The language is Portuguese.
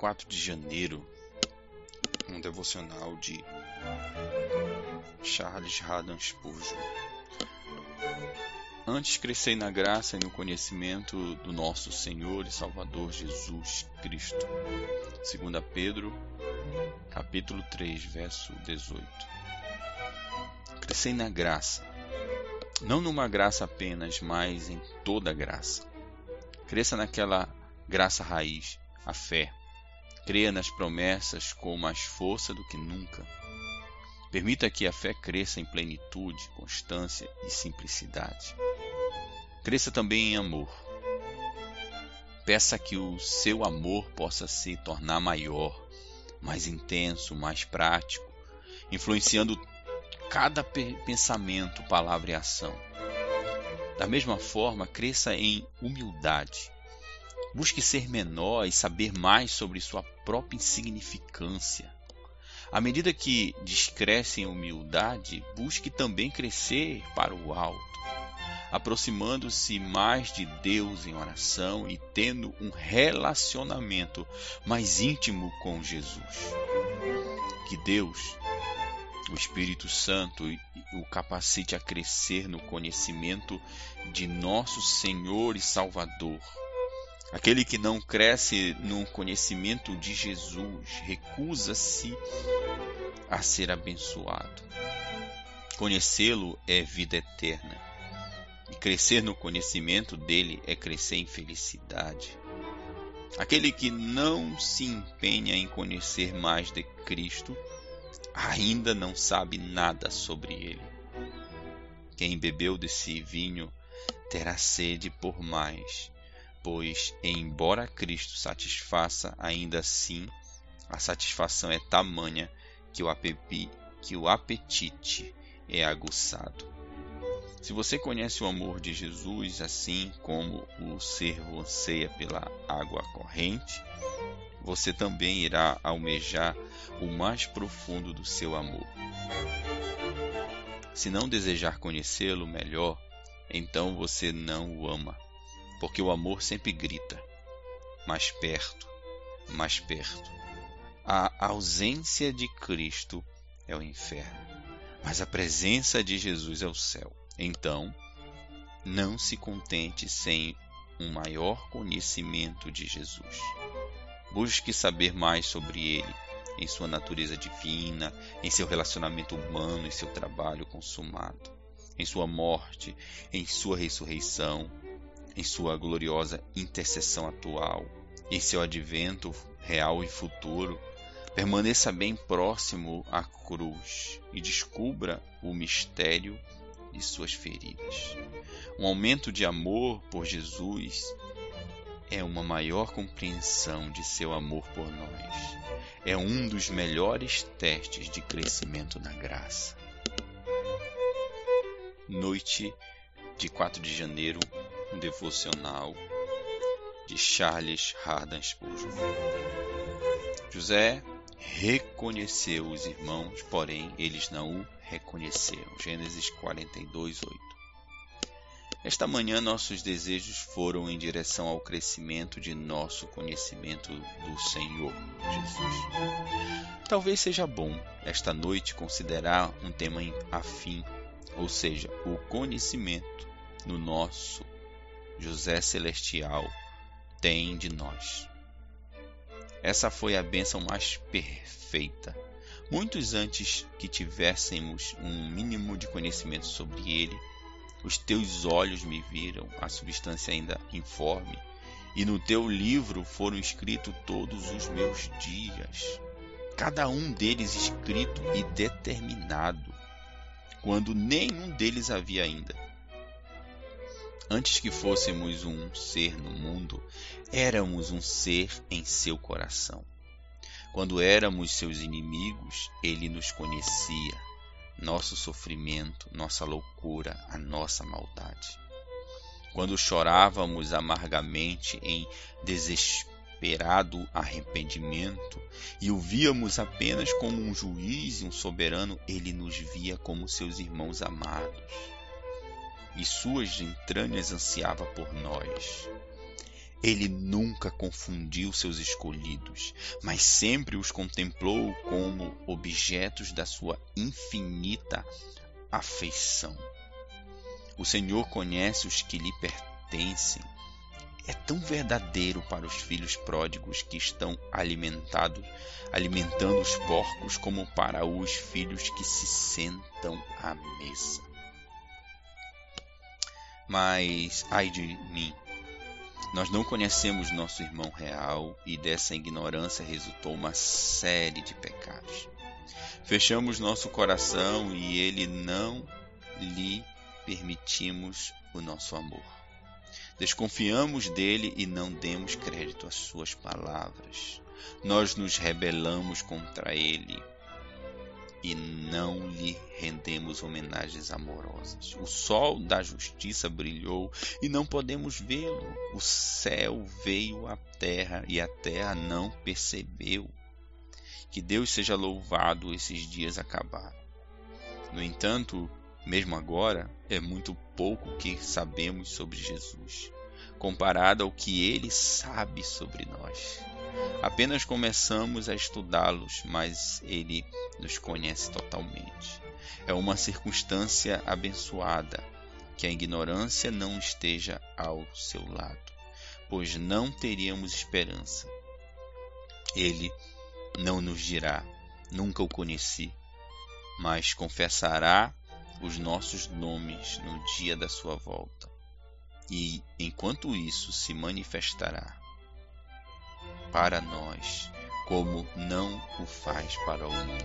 4 de janeiro, um devocional de Charles Haddon Spurgeon. Antes crescei na graça e no conhecimento do nosso Senhor e Salvador Jesus Cristo. 2 Pedro, capítulo 3, verso 18. Crescei na graça, não numa graça apenas, mas em toda graça. Cresça naquela graça raiz, a fé. Creia nas promessas com mais força do que nunca. Permita que a fé cresça em plenitude, constância e simplicidade. Cresça também em amor. Peça que o seu amor possa se tornar maior, mais intenso, mais prático, influenciando cada pensamento, palavra e ação. Da mesma forma, cresça em humildade. Busque ser menor e saber mais sobre sua própria insignificância. À medida que descresce em humildade, busque também crescer para o alto, aproximando-se mais de Deus em oração e tendo um relacionamento mais íntimo com Jesus. Que Deus, o Espírito Santo, o capacite a crescer no conhecimento de nosso Senhor e Salvador Aquele que não cresce no conhecimento de Jesus recusa-se a ser abençoado. Conhecê-lo é vida eterna. E crescer no conhecimento dele é crescer em felicidade. Aquele que não se empenha em conhecer mais de Cristo ainda não sabe nada sobre ele. Quem bebeu desse vinho terá sede por mais pois, embora Cristo satisfaça, ainda assim a satisfação é tamanha que o, que o apetite é aguçado. Se você conhece o amor de Jesus assim como o servo anseia pela água corrente, você também irá almejar o mais profundo do seu amor. Se não desejar conhecê-lo melhor, então você não o ama porque o amor sempre grita: mais perto, mais perto. A ausência de Cristo é o inferno, mas a presença de Jesus é o céu. Então, não se contente sem um maior conhecimento de Jesus. Busque saber mais sobre ele, em sua natureza divina, em seu relacionamento humano e seu trabalho consumado, em sua morte, em sua ressurreição, em sua gloriosa intercessão atual, em seu advento real e futuro, permaneça bem próximo à cruz e descubra o mistério de suas feridas. Um aumento de amor por Jesus é uma maior compreensão de seu amor por nós. É um dos melhores testes de crescimento na graça. Noite de 4 de janeiro devocional de Charles Hardin Spurgeon. José reconheceu os irmãos, porém eles não o reconheceram. Gênesis 42, 8. Esta manhã nossos desejos foram em direção ao crescimento de nosso conhecimento do Senhor Jesus. Talvez seja bom esta noite considerar um tema afim, ou seja, o conhecimento no nosso José Celestial tem de nós. Essa foi a bênção mais perfeita. Muitos antes que tivéssemos um mínimo de conhecimento sobre ele, os teus olhos me viram, a substância ainda informe, e no teu livro foram escritos todos os meus dias, cada um deles escrito e determinado, quando nenhum deles havia ainda Antes que fôssemos um ser no mundo, éramos um ser em seu coração. Quando éramos seus inimigos, ele nos conhecia, nosso sofrimento, nossa loucura, a nossa maldade. Quando chorávamos amargamente em desesperado arrependimento e o víamos apenas como um juiz e um soberano, ele nos via como seus irmãos amados e suas entranhas ansiava por nós. Ele nunca confundiu seus escolhidos, mas sempre os contemplou como objetos da sua infinita afeição. O Senhor conhece os que lhe pertencem. É tão verdadeiro para os filhos pródigos que estão alimentados, alimentando os porcos, como para os filhos que se sentam à mesa. Mas, ai de mim, nós não conhecemos nosso irmão real e dessa ignorância resultou uma série de pecados. Fechamos nosso coração e ele não lhe permitimos o nosso amor. Desconfiamos dele e não demos crédito às suas palavras. Nós nos rebelamos contra ele e não lhe rendemos homenagens amorosas. O sol da justiça brilhou e não podemos vê-lo. O céu veio à terra e a terra não percebeu. Que Deus seja louvado, esses dias acabaram. No entanto, mesmo agora, é muito pouco que sabemos sobre Jesus, comparado ao que ele sabe sobre nós. Apenas começamos a estudá-los, mas ele nos conhece totalmente. É uma circunstância abençoada que a ignorância não esteja ao seu lado, pois não teríamos esperança. Ele não nos dirá: Nunca o conheci, mas confessará os nossos nomes no dia da sua volta. E enquanto isso se manifestará para nós, como não o faz para o mundo.